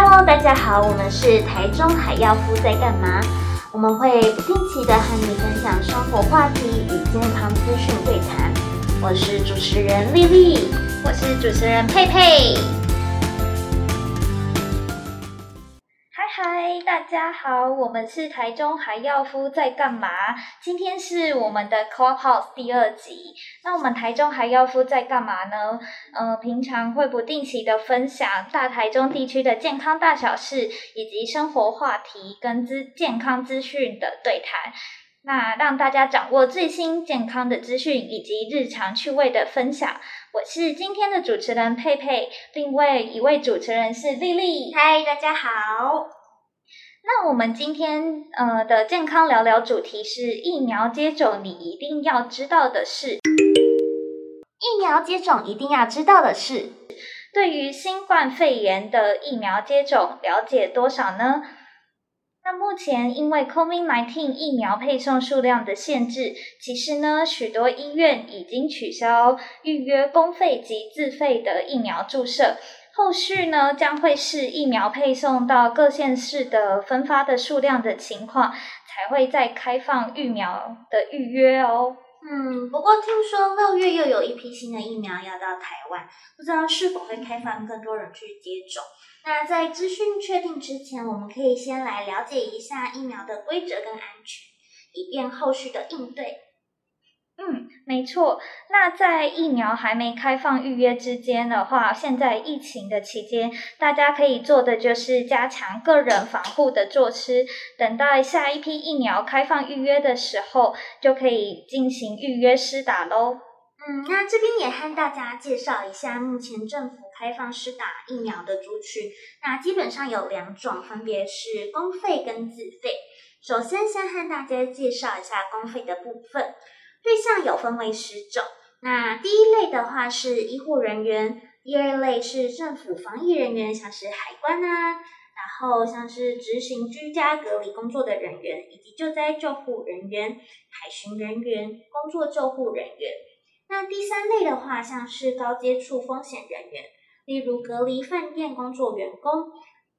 Hello，大家好，我们是台中海药夫在干嘛？我们会不定期的和你分享生活话题与健康资讯对谈。我是主持人丽丽，我是主持人佩佩。大家好，我们是台中还要夫在干嘛？今天是我们的 Clubhouse 第二集。那我们台中还要夫在干嘛呢？呃，平常会不定期的分享大台中地区的健康大小事，以及生活话题跟资健康资讯的对谈。那让大家掌握最新健康的资讯以及日常趣味的分享。我是今天的主持人佩佩，另外一位主持人是丽丽。嗨，大家好。那我们今天呃的健康聊聊主题是疫苗接种，你一定要知道的事。疫苗接种一定要知道的事。对于新冠肺炎的疫苗接种了解多少呢？那目前因为 COVID-19 疫苗配送数量的限制，其实呢许多医院已经取消预约公费及自费的疫苗注射。后续呢，将会是疫苗配送到各县市的分发的数量的情况，才会再开放疫苗的预约哦。嗯，不过听说六月又有一批新的疫苗要到台湾，不知道是否会开放更多人去接种。那在资讯确定之前，我们可以先来了解一下疫苗的规则跟安全，以便后续的应对。嗯，没错。那在疫苗还没开放预约之间的话，现在疫情的期间，大家可以做的就是加强个人防护的措施。等待下一批疫苗开放预约的时候，就可以进行预约施打喽。嗯，那这边也和大家介绍一下目前政府开放施打疫苗的族群。那基本上有两种，分别是公费跟自费。首先，先和大家介绍一下公费的部分。对象有分为十种，那第一类的话是医护人员，第二类是政府防疫人员，像是海关啊，然后像是执行居家隔离工作的人员，以及救灾救护人员、海巡人员、工作救护人员。那第三类的话，像是高接触风险人员，例如隔离饭店工作员工。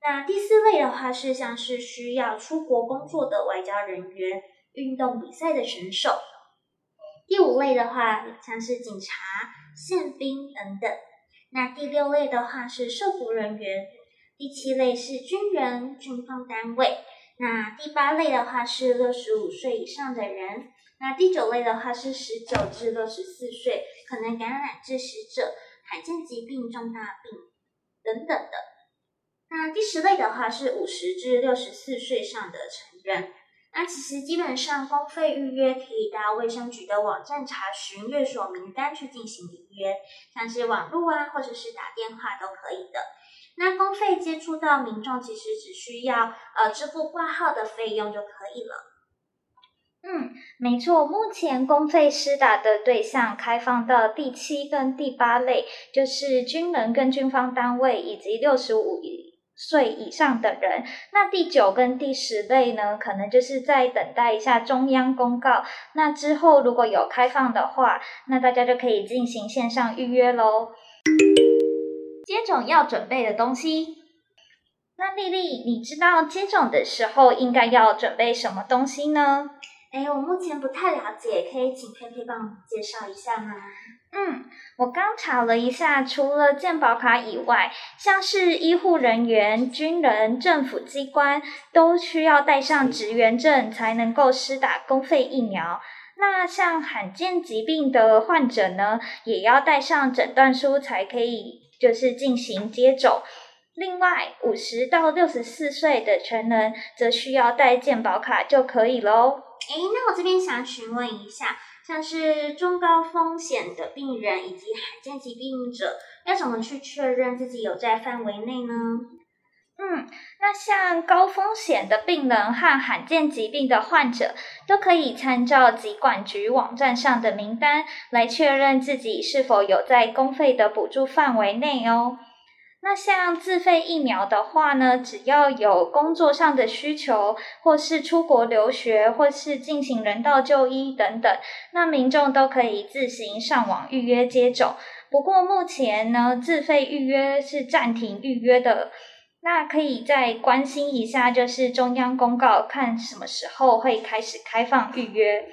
那第四类的话是像是需要出国工作的外交人员、运动比赛的选手。第五类的话，像是警察、宪兵等等。那第六类的话是社服人员。第七类是军人、军方单位。那第八类的话是六十五岁以上的人。那第九类的话是十九至六十四岁，可能感染致死者、罕见疾病、重大病等等的。那第十类的话是五十至六十四岁上的成人。那其实基本上公费预约可以到卫生局的网站查询院所名单去进行预约，像是网络啊或者是打电话都可以的。那公费接触到民众其实只需要呃支付挂号的费用就可以了。嗯，没错，目前公费施打的对象开放到第七跟第八类，就是军人跟军方单位以及六十五岁以上的人，那第九跟第十类呢，可能就是在等待一下中央公告。那之后如果有开放的话，那大家就可以进行线上预约喽。接种要准备的东西，那丽丽，你知道接种的时候应该要准备什么东西呢？哎，我目前不太了解，可以请佩佩帮我介绍一下吗？嗯，我刚查了一下，除了健保卡以外，像是医护人员、军人、政府机关都需要带上职员证才能够施打公费疫苗。那像罕见疾病的患者呢，也要带上诊断书才可以，就是进行接种。另外，五十到六十四岁的成人则需要带健保卡就可以喽。诶，那我这边想询问一下，像是中高风险的病人以及罕见疾病者，要怎么去确认自己有在范围内呢？嗯，那像高风险的病人和罕见疾病的患者，都可以参照疾管局网站上的名单来确认自己是否有在公费的补助范围内哦。那像自费疫苗的话呢，只要有工作上的需求，或是出国留学，或是进行人道就医等等，那民众都可以自行上网预约接种。不过目前呢，自费预约是暂停预约的，那可以再关心一下，就是中央公告，看什么时候会开始开放预约。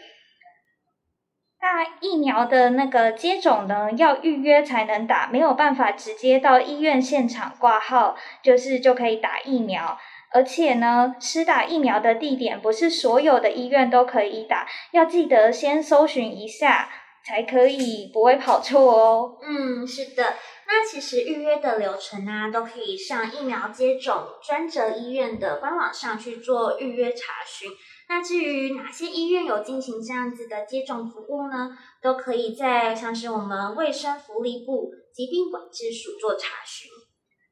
那疫苗的那个接种呢，要预约才能打，没有办法直接到医院现场挂号，就是就可以打疫苗。而且呢，施打疫苗的地点不是所有的医院都可以打，要记得先搜寻一下，才可以不会跑错哦。嗯，是的。那其实预约的流程啊，都可以上疫苗接种专责医院的官网上去做预约查询。那至于哪些医院有进行这样子的接种服务呢？都可以在像是我们卫生福利部疾病管制署做查询。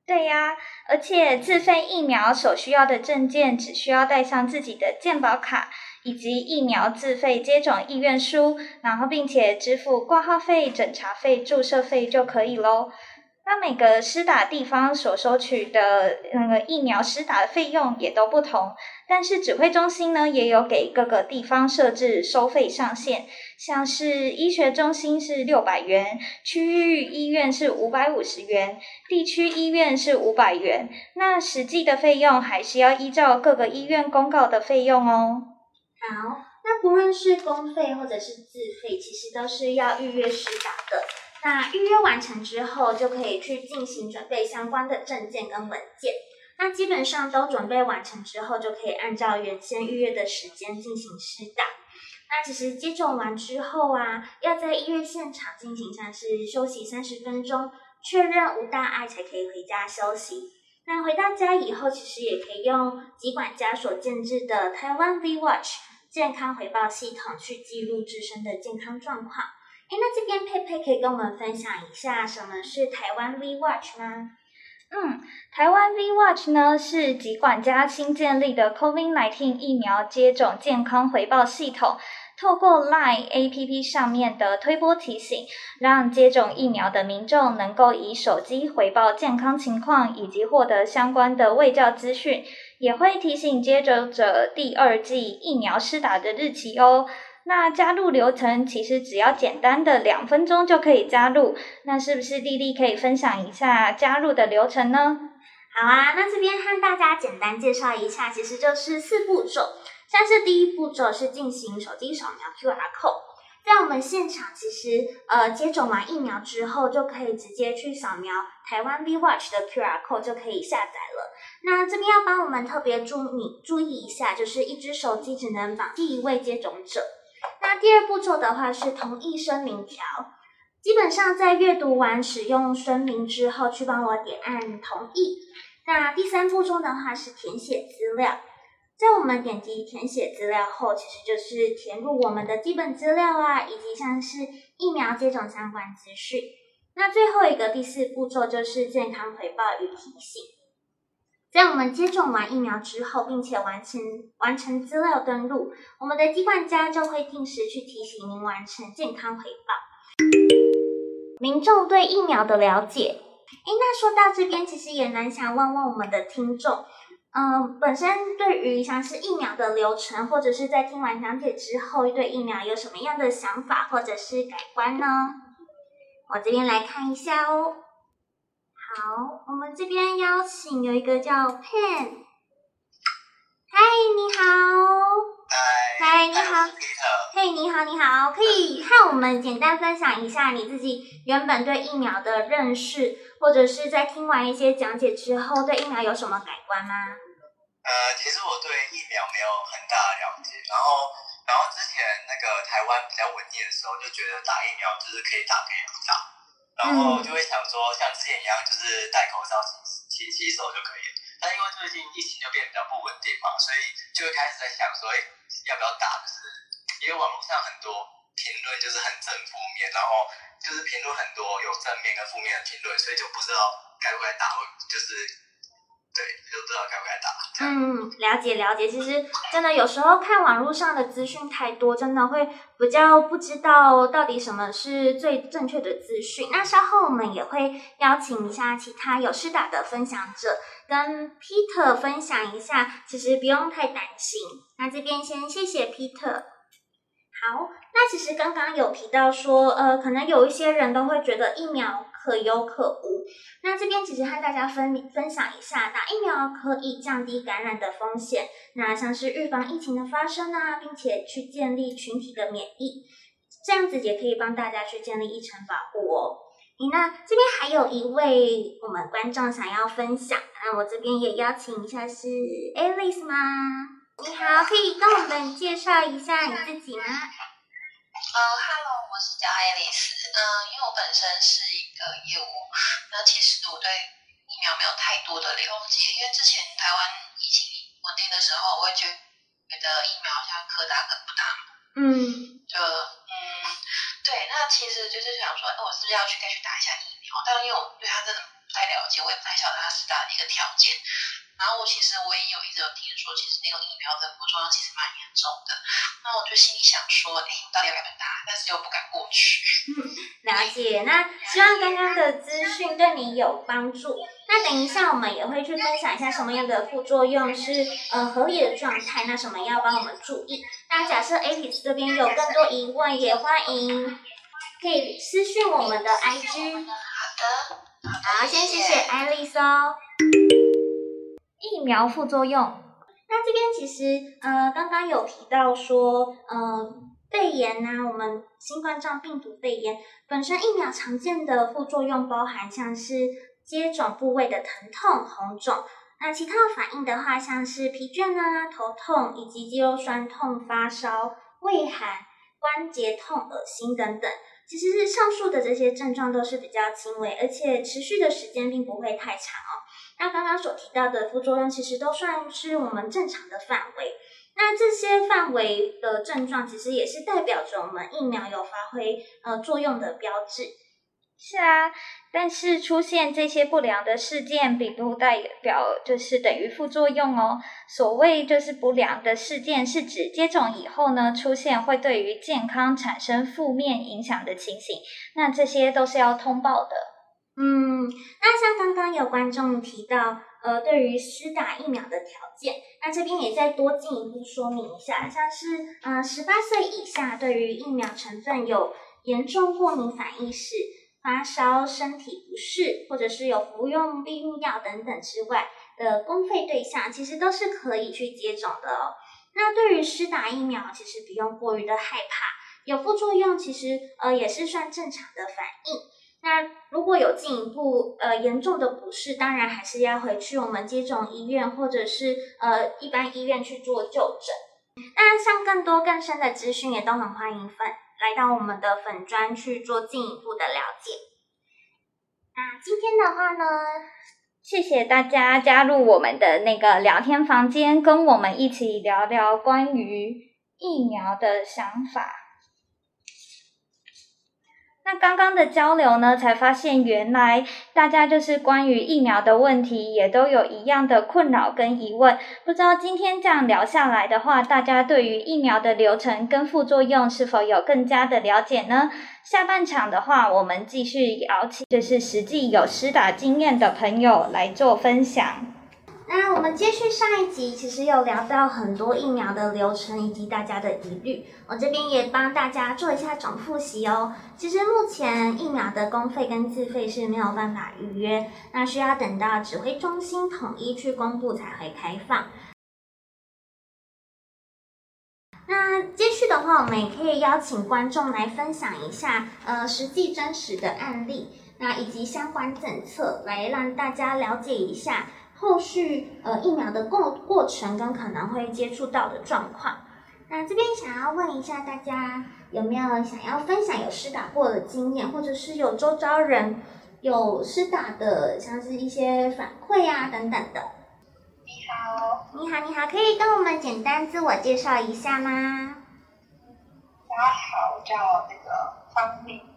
对呀，而且自费疫苗所需要的证件，只需要带上自己的健保卡以及疫苗自费接种意愿书，然后并且支付挂号费、诊查费、注射费就可以喽。那每个施打地方所收取的那个疫苗施打的费用也都不同，但是指挥中心呢，也有给各个地方设置收费上限，像是医学中心是六百元，区域医院是五百五十元，地区医院是五百元。那实际的费用还是要依照各个医院公告的费用哦。好，那不论是公费或者是自费，其实都是要预约施打的。那预约完成之后，就可以去进行准备相关的证件跟文件。那基本上都准备完成之后，就可以按照原先预约的时间进行施打。那其实接种完之后啊，要在医院现场进行像是休息三十分钟，确认无大碍才可以回家休息。那回到家以后，其实也可以用疾管家所建制的台湾 V Watch 健康回报系统去记录自身的健康状况。那这边佩佩可以跟我们分享一下什么是台湾 V Watch 吗？嗯，台湾 V Watch 呢是疾管家新建立的 COVID-19 疫苗接种健康回报系统，透过 LINE APP 上面的推播提醒，让接种疫苗的民众能够以手机回报健康情况，以及获得相关的卫教资讯，也会提醒接种者第二剂疫苗施打的日期哦。那加入流程其实只要简单的两分钟就可以加入，那是不是丽丽可以分享一下加入的流程呢？好啊，那这边和大家简单介绍一下，其实就是四步骤。像是第一步骤是进行手机扫描 QR code，在我们现场其实呃接种完疫苗之后，就可以直接去扫描台湾 V Watch 的 QR code 就可以下载了。那这边要帮我们特别注意注意一下，就是一只手机只能绑定一位接种者。那第二步骤的话是同意声明条，基本上在阅读完使用声明之后，去帮我点按同意。那第三步骤的话是填写资料，在我们点击填写资料后，其实就是填入我们的基本资料啊，以及像是疫苗接种相关资讯。那最后一个第四步骤就是健康回报与提醒。在我们接种完疫苗之后，并且完成完成资料登录，我们的疾管家就会定时去提醒您完成健康回报。民众对疫苗的了解，诶，那说到这边，其实也蛮想问问我们的听众，嗯，本身对于像是疫苗的流程，或者是在听完讲解之后，对疫苗有什么样的想法或者是改观呢？我这边来看一下哦。好，我们这边邀请有一个叫 Pen，嗨，你好，嗨，你好，嘿，你好，你好，可以和我们简单分享一下你自己原本对疫苗的认识，或者是在听完一些讲解之后，对疫苗有什么改观吗？呃，其实我对疫苗没有很大的了解，然后，然后之前那个台湾比较稳定的时候，就觉得打疫苗就是可以打，可以不打。然后就会想说，像之前一样，就是戴口罩、勤勤洗手就可以了。但因为最近疫情就变得比较不稳定嘛，所以就会开始在想说，哎，要不要打？就是因为网络上很多评论就是很正负面，然后就是评论很多有正面跟负面的评论，所以就不知道该不该打，就是。对，就不知道该不该打。嗯，了解了解。其实真的有时候看网络上的资讯太多，真的会比较不知道到底什么是最正确的资讯。那稍后我们也会邀请一下其他有施打的分享者，跟 Peter 分享一下。其实不用太担心。那这边先谢谢 Peter。好，那其实刚刚有提到说，呃，可能有一些人都会觉得疫苗可有可无。那这边其实和大家分分享一下，打疫苗可以降低感染的风险，那像是预防疫情的发生啊，并且去建立群体的免疫，这样子也可以帮大家去建立一层保护哦。那这边还有一位我们观众想要分享，那我这边也邀请一下是 Alice 吗？你好，可以跟我们介绍一下你自己吗？呃，Hello，我是叫 Alice。嗯、呃，因为我本身是一个业务，那其实我对疫苗没有太多的了解，因为之前台湾疫情稳定的时候，我会觉得疫苗好像可打可不打嘛。嗯。就嗯，对，那其实就是想说，我是不是要去该去打一下疫苗？但因为我对它真的不太了解，我也不太晓得它是打的一个条件。然后我其实我也有一直有听说，其实那个疫苗的副作用其实蛮严重的。那我就心里想说，哎，到底要不要打？但是又不敢过去。嗯，了解。那希望刚刚的资讯对你有帮助。那等一下我们也会去分享一下什么样的副作用是呃合理的状态，那什么要帮我们注意。那假设 Alice 这边有更多疑问，也欢迎可以私讯我们的 IG。好的，好，先谢谢 Alice 哦。疫苗副作用，那这边其实呃刚刚有提到说，呃肺炎呐、我们新冠状病毒肺炎本身疫苗常见的副作用包含像是接种部位的疼痛、红肿，那其他的反应的话，像是疲倦啊、头痛以及肌肉酸痛、发烧、畏寒、关节痛、恶心等等。其实是上述的这些症状都是比较轻微，而且持续的时间并不会太长哦。那刚刚所提到的副作用，其实都算是我们正常的范围。那这些范围的症状，其实也是代表着我们疫苗有发挥呃作用的标志。是啊，但是出现这些不良的事件，并不代表就是等于副作用哦。所谓就是不良的事件，是指接种以后呢，出现会对于健康产生负面影响的情形。那这些都是要通报的。嗯，那像刚刚有观众提到，呃，对于施打疫苗的条件，那这边也再多进一步说明一下，像是呃，十八岁以下对于疫苗成分有严重过敏反应时，发烧、身体不适，或者是有服用避孕药等等之外的公费对象，其实都是可以去接种的哦。那对于施打疫苗，其实不用过于的害怕，有副作用，其实呃也是算正常的反应。那如果有进一步呃严重的不适，当然还是要回去我们接种医院或者是呃一般医院去做就诊。那像更多更深的资讯，也都很欢迎粉来到我们的粉专去做进一步的了解。那今天的话呢，谢谢大家加入我们的那个聊天房间，跟我们一起聊聊关于疫苗的想法。那刚刚的交流呢，才发现原来大家就是关于疫苗的问题，也都有一样的困扰跟疑问。不知道今天这样聊下来的话，大家对于疫苗的流程跟副作用是否有更加的了解呢？下半场的话，我们继续邀请就是实际有施打经验的朋友来做分享。那我们接续上一集，其实有聊到很多疫苗的流程以及大家的疑虑，我这边也帮大家做一下总复习哦。其实目前疫苗的公费跟自费是没有办法预约，那需要等到指挥中心统一去公布才会开放。那接续的话，我们也可以邀请观众来分享一下，呃，实际真实的案例，那以及相关政策，来让大家了解一下。后续呃疫苗的过过程跟可能会接触到的状况，那这边想要问一下大家有没有想要分享有施打过的经验，或者是有周遭人有施打的，像是一些反馈啊等等的。你好，你好，你好，可以跟我们简单自我介绍一下吗？大家好，我叫那个方敏。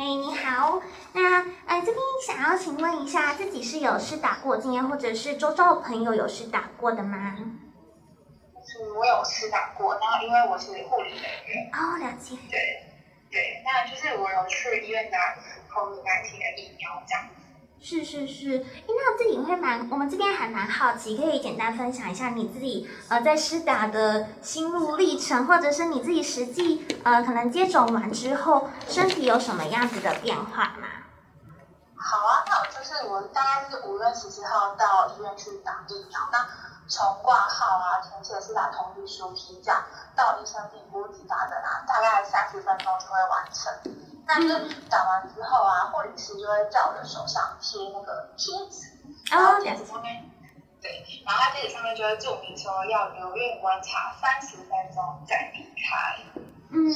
嘿，hey, 你好。那呃，这边想要请问一下，自己是有试打过经验，或者是周遭的朋友有试打过的吗？是，我有试打过。然后因为我是护理人员。哦，了解。对对，那就是我有去医院打 COVID-19 的疫苗这样子。是是是，那自己会蛮，我们这边还蛮好奇，可以简单分享一下你自己呃在施打的心路历程，或者是你自己实际呃可能接种完之后，身体有什么样子的变化吗？好啊，那就是我大概是五月十七号到医院去打疫苗，那从挂号啊、填写施打同意书、批假到医生评估及打针啊，大概三十分钟就会完成。那就打完之后啊，护理师就会在我的手上贴那个贴纸，然后贴纸上面，对，然后他贴纸上面就会注明说要留院观察三十分钟再离开。嗯，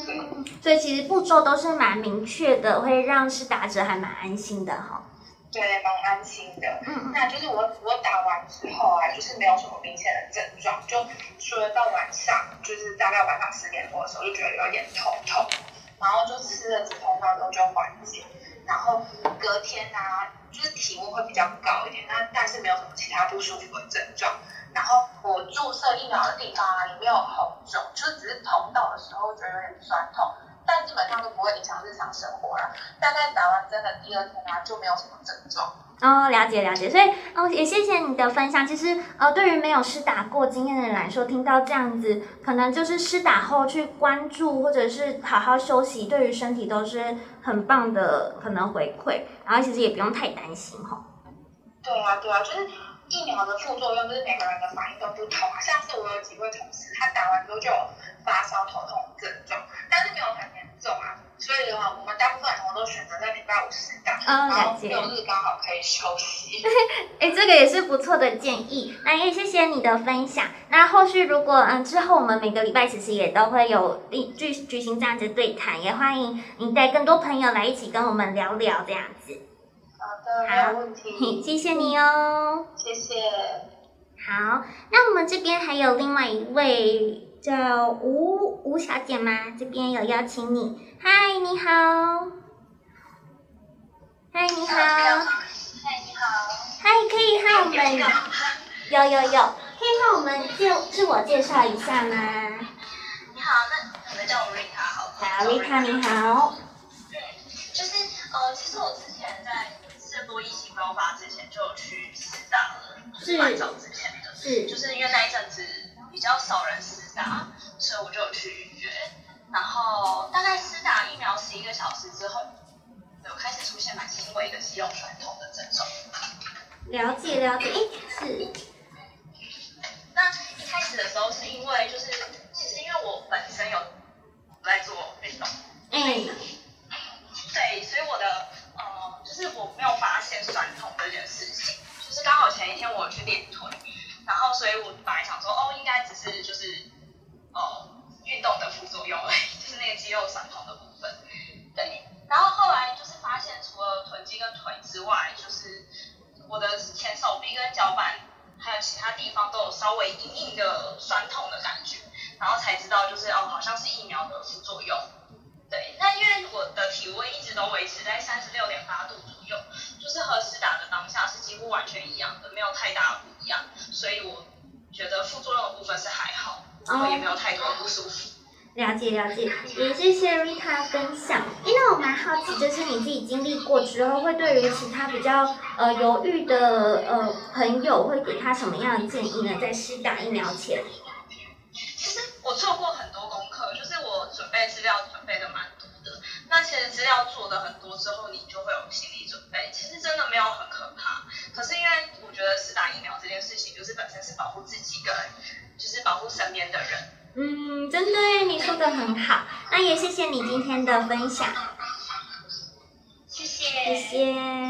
所以其实步骤都是蛮明确的，会让是打者还蛮安心的哈。对，蛮安心的。嗯，那就是我我打完之后啊，就是没有什么明显的症状，就除了到晚上，就是大概晚上十点多的时候，就觉得有点头痛。然后就吃了止痛药之后就缓解，然后隔天啊，就是体温会比较高一点，但但是没有什么其他不舒服的症状。然后我注射疫苗的地方啊，也没有红肿，就是只是痛到的时候觉得有点酸痛，但基本上都不会影响日常生活了。大概打完针的第二天啊，就没有什么症状。哦，了解了解，所以哦，也谢谢你的分享。其实呃，对于没有施打过经验的人来说，听到这样子，可能就是施打后去关注，或者是好好休息，对于身体都是很棒的可能回馈。然后其实也不用太担心哈。对啊，对啊，就是疫苗的副作用，就是每个人的反应都不同啊。像是我有几位同事，他打完之后就有发烧、头痛症状，但是没有很严重啊。所以的话，我们大部分人都选择在礼拜五施打，哦，然后六日刚好可以休息。哎，这个也是不错的建议。那也谢谢你的分享。那后续如果嗯之后我们每个礼拜其实也都会有举举行这样子对谈，也欢迎您带更多朋友来一起跟我们聊聊这样子。好的，没有问题。谢谢你哦。谢谢。好，那我们这边还有另外一位。叫吴吴小姐吗？这边有邀请你。嗨，你好。嗨，你好。嗨，你好。嗨，可以和我们 有有有，可以和我们介自我介绍一下吗？你好，那你们叫我 Rita 好。好，Rita 你好。嗯，就是呃，其实我之前在这波疫情爆发之前就去施打了，是蛮早之前的，是，就是因为那一阵子比较少人施打，所以我就有去预约。然后大概施打疫苗十一个小时之后，有开始出现蛮轻微的肌肉酸痛的症状。了解了解，是。那一开始的时候是因为就是，其实因为我本身有在做运动，嗯，对，所以我的呃，就是我没有发现酸痛这件事情，就是刚好前一天我去练腿。然后，所以我本来想说，哦，应该只是就是，呃，运动的副作用，就是那个肌肉酸痛的部分。对。然后后来就是发现，除了臀肌跟腿之外，就是我的前手臂跟脚板，还有其他地方都有稍微隐隐的酸痛的感觉。然后才知道，就是哦，好像是疫苗的副作用。对。那因为我的体温一直都维持在三十六点八度左右，就是和施打的当下是几乎完全一样的，没有太大不一样。所以我觉得副作用的部分是还好，然后也没有太多不舒服。哦、了解了解，也谢谢 Rita 分享。因为我蛮好奇，就是你自己经历过之后，会对于其他比较呃犹豫的呃朋友，会给他什么样的建议呢？在施打疫苗前？其实我做过很多功课，就是我准备资料准备的蛮多的。那其实资料做的很多之后，你就会有心理准备。其实真的没有很可怕。可是因为我觉得施打疫苗这件事情，就是本身是保护自己跟，就是保护身边的人。嗯，真的，你说的很好。那也谢谢你今天的分享。谢谢。谢谢。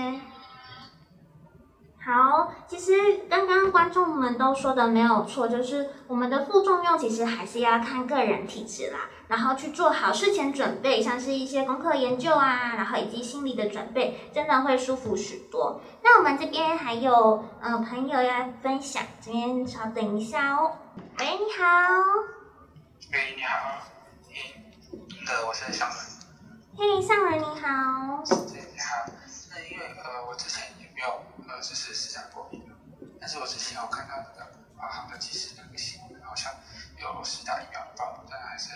好，其实刚刚观众们都说的没有错，就是我们的副作用其实还是要看个人体质啦，然后去做好事前准备，像是一些功课研究啊，然后以及心理的准备，真的会舒服许多。那我们这边还有嗯、呃、朋友要分享，这边稍等一下哦。喂，你好。喂，你好。呃，我是尚文。嘿，尚文你好。对，你好。那因为呃，我之前也没有。呃，这是施打过疫苗，但是我之前有看到那个华航的其实那个新闻，好像有十打疫苗的报道，但还是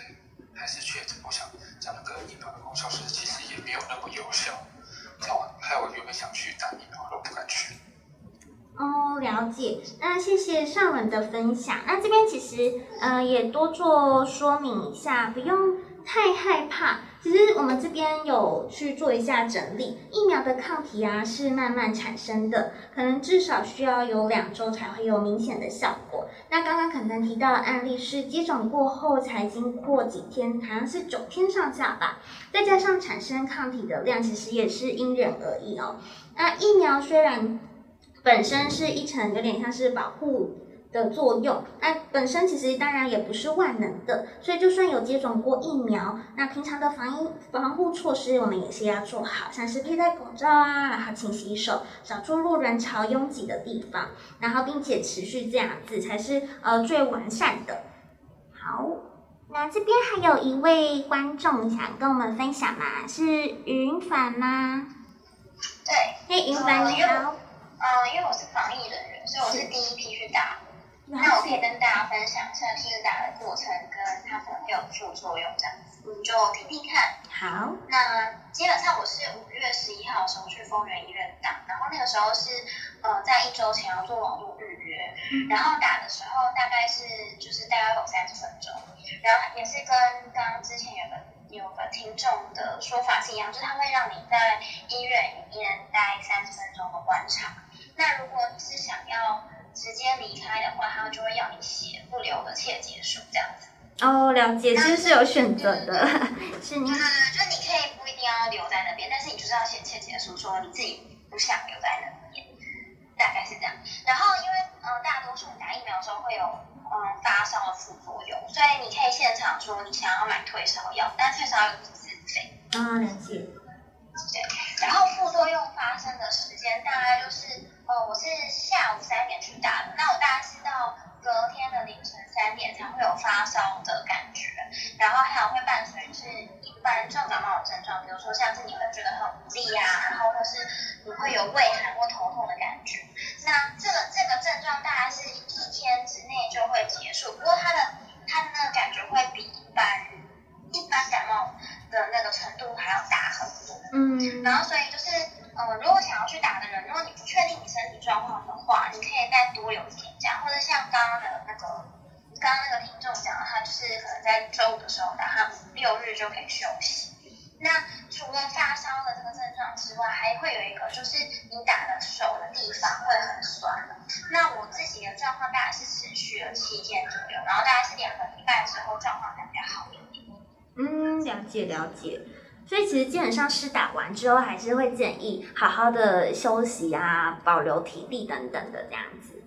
还是确诊。我想讲那个疫苗的功效是其实也没有那么有效。像我还有原本想去打疫苗，都不敢去。哦了解。那谢谢尚伦的分享。那这边其实呃也多做说明一下，不用太害怕。其实我们这边有去做一下整理，疫苗的抗体啊是慢慢产生的，可能至少需要有两周才会有明显的效果。那刚刚可能提到的案例是接种过后才经过几天，好像是九天上下吧，再加上产生抗体的量，其实也是因人而异哦。那疫苗虽然本身是一层有点像是保护的作用，那本身其实当然也不是万能的，所以就算有接种过疫苗，那平常的防疫防护措施我们也是要做好，像是佩戴口罩啊，然后勤洗手，少出入人潮拥挤的地方，然后并且持续这样子才是呃最完善的。好，那这边还有一位观众想跟我们分享嘛，是云凡吗？对，嘿，云凡你好。呃，因为我是防疫人员，所以我是第一批去打。那我可以跟大家分享一下是打的过程，跟它可能会有副作用这样子，你就听听看。好。那基本上我是五月十一号的时候去丰原医院打，然后那个时候是呃在一周前要做网络预约，嗯、然后打的时候大概是就是大概有三十分钟，然后也是跟刚刚之前有个有个听众的说法是一样，就是他会让你在医院里面待三十分钟的观察。那如果你是想要直接离开的话，他们就会要你写不留的切结束这样子。哦，了解，其实是有选择的，是你。对对对，就你可以不一定要留在那边，但是你就是要写切结束，说你自己不想留在那边，大概是这样。然后因为呃大多数打疫苗的时候会有嗯发烧的副作用，所以你可以现场说你想要买退烧药，但退烧药是自费。啊，了解。对，然后副作用发生的时间大概就是。哦，我是下午三点去打的，那我大概是到隔天的凌晨三点才会有发烧的感觉，然后还有会伴随是一般重感冒的症状，比如说像是你会觉得很无力啊，然后或是你会有畏寒或头痛的感觉。那这个这个症状大概是一天之内就会结束，不过它的它的那个感觉会比一般一般感冒的那个程度还要大很多。嗯，然后所以就是。呃，如果想要去打的人，如果你不确定你身体状况的话，你可以再多留一天假，或者像刚刚的那个，刚刚那个听众讲的，他就是可能在周五的时候打，他六日就可以休息。那除了发烧的这个症状之外，还会有一个就是你打的手的地方会很酸。那我自己的状况大概是持续了七天左右，然后大概是两个礼拜之后状况才比较好一点。嗯，了解了解。所以其实基本上是打完之后，还是会建议好好的休息啊，保留体力等等的这样子。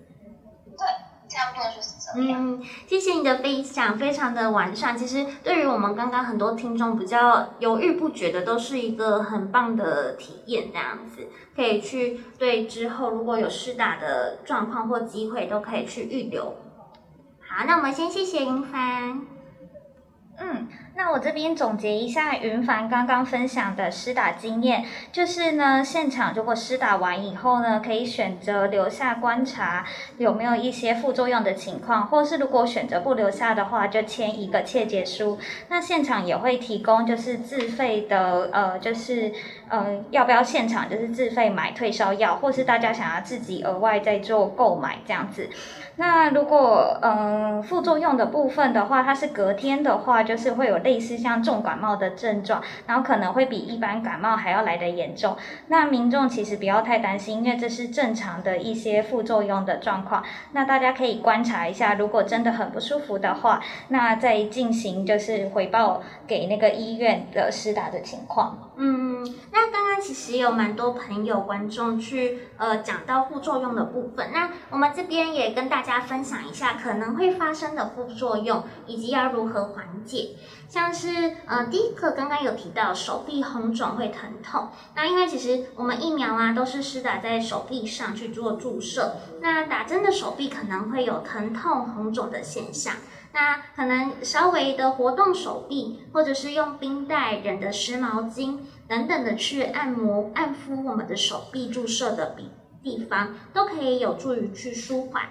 对，差不多就是这样。嗯，谢谢你的分享，非常的完善。其实对于我们刚刚很多听众比较犹豫不决的，都是一个很棒的体验，这样子可以去对之后如果有试打的状况或机会，都可以去预留。好，那我们先谢谢云帆。嗯，那我这边总结一下云凡刚刚分享的施打经验，就是呢，现场如果施打完以后呢，可以选择留下观察有没有一些副作用的情况，或是如果选择不留下的话，就签一个切结书。那现场也会提供就是自费的，呃，就是呃，要不要现场就是自费买退烧药，或是大家想要自己额外再做购买这样子。那如果嗯、副作用的部分的话，它是隔天的话，就是会有类似像重感冒的症状，然后可能会比一般感冒还要来得严重。那民众其实不要太担心，因为这是正常的一些副作用的状况。那大家可以观察一下，如果真的很不舒服的话，那再进行就是回报给那个医院的施打的情况。嗯，那刚刚其实有蛮多朋友观众去呃讲到副作用的部分，那我们这边也跟大家分享一下可能会发生的副作用，以及要如何缓解。像是呃第一个刚刚有提到手臂红肿会疼痛，那因为其实我们疫苗啊都是施打在手臂上去做注射，那打针的手臂可能会有疼痛红肿的现象。那可能稍微的活动手臂，或者是用冰袋、忍的湿毛巾等等的去按摩、按敷我们的手臂注射的地地方，都可以有助于去舒缓。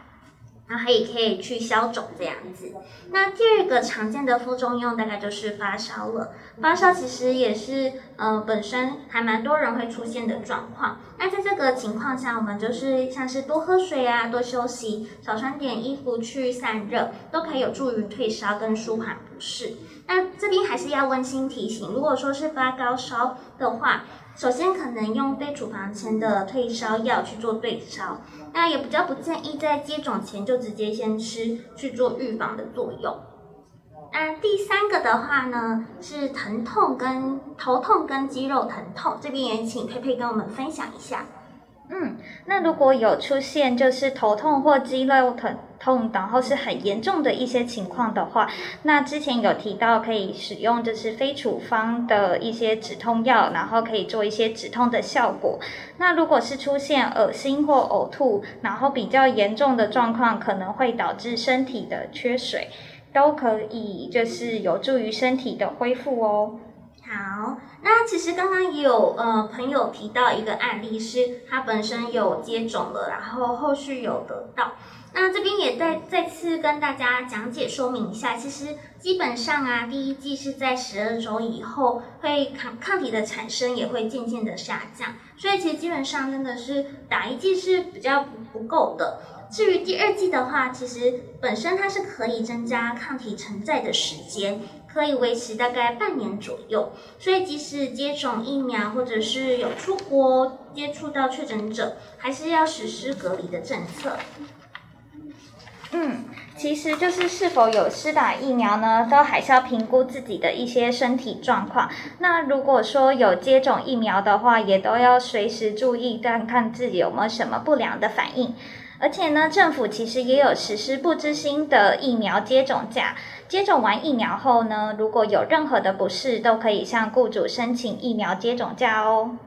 然后也可以去消肿这样子。那第二个常见的副作用大概就是发烧了。发烧其实也是呃本身还蛮多人会出现的状况。那在这个情况下，我们就是像是多喝水啊，多休息，少穿点衣服去散热，都可以有助于退烧跟舒缓不适。那这边还是要温馨提醒，如果说是发高烧的话，首先可能用非处方签的退烧药去做对烧，那也比较不建议在接种前就直接先吃去做预防的作用。那第三个的话呢，是疼痛跟头痛跟肌肉疼痛，这边也请佩佩跟我们分享一下。嗯，那如果有出现就是头痛或肌肉疼痛，然后是很严重的一些情况的话，那之前有提到可以使用就是非处方的一些止痛药，然后可以做一些止痛的效果。那如果是出现恶心或呕吐，然后比较严重的状况，可能会导致身体的缺水，都可以就是有助于身体的恢复哦。好，那其实刚刚也有呃朋友提到一个案例，是他本身有接种了，然后后续有得到。那这边也再再次跟大家讲解说明一下，其实基本上啊，第一剂是在十二周以后，会抗抗体的产生也会渐渐的下降，所以其实基本上真的是打一剂是比较不不够的。至于第二剂的话，其实本身它是可以增加抗体存在的时间。可以维持大概半年左右，所以即使接种疫苗或者是有出国接触到确诊者，还是要实施隔离的政策。嗯，其实就是是否有施打疫苗呢，都还是要评估自己的一些身体状况。那如果说有接种疫苗的话，也都要随时注意，看看自己有没有什么不良的反应。而且呢，政府其实也有实施不知心的疫苗接种假。接种完疫苗后呢，如果有任何的不适，都可以向雇主申请疫苗接种假哦。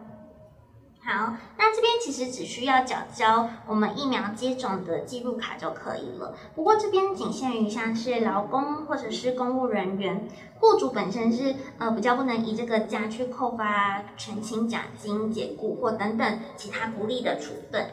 好，那这边其实只需要缴交我们疫苗接种的记录卡就可以了。不过这边仅限于像是劳工或者是公务人员，雇主本身是呃比较不能以这个假去扣发全勤奖金、解雇或等等其他不利的处分。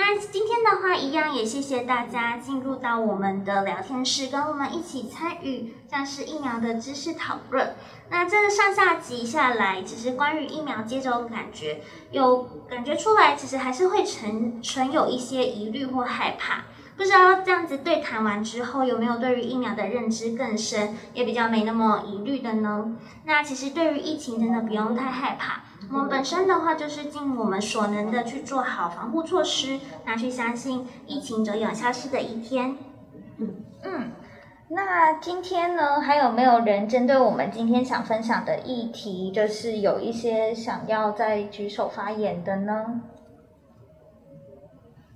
那今天的话，一样也谢谢大家进入到我们的聊天室，跟我们一起参与像是疫苗的知识讨论。那这个上下集下来，其实关于疫苗接种感觉，有感觉出来，其实还是会存存有一些疑虑或害怕。不知道这样子对谈完之后，有没有对于疫苗的认知更深，也比较没那么疑虑的呢？那其实对于疫情，真的不用太害怕。我们本身的话，就是尽我们所能的去做好防护措施，那去相信疫情总有消失的一天。嗯嗯，那今天呢，还有没有人针对我们今天想分享的议题，就是有一些想要再举手发言的呢？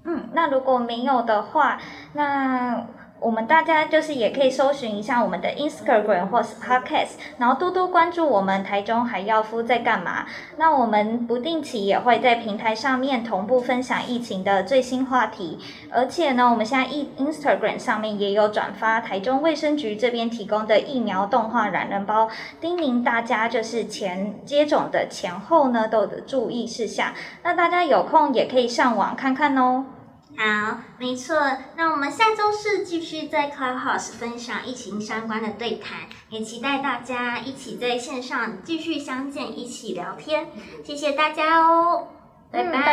嗯，那如果没有的话，那。我们大家就是也可以搜寻一下我们的 Instagram 或是 Podcast，然后多多关注我们台中海药夫在干嘛。那我们不定期也会在平台上面同步分享疫情的最新话题，而且呢，我们现在 Instagram 上面也有转发台中卫生局这边提供的疫苗动画懒人包，叮咛大家就是前接种的前后呢都有的注意事项。那大家有空也可以上网看看哦。好，没错。那我们下周四继续在 Clubhouse 分享疫情相关的对谈，也期待大家一起在线上继续相见，一起聊天。谢谢大家哦，拜拜。嗯，拜。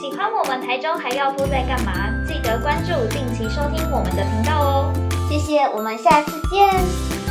喜欢我们台中还要夫在干嘛？记得关注，定期收听我们的频道哦。谢谢，我们下次见。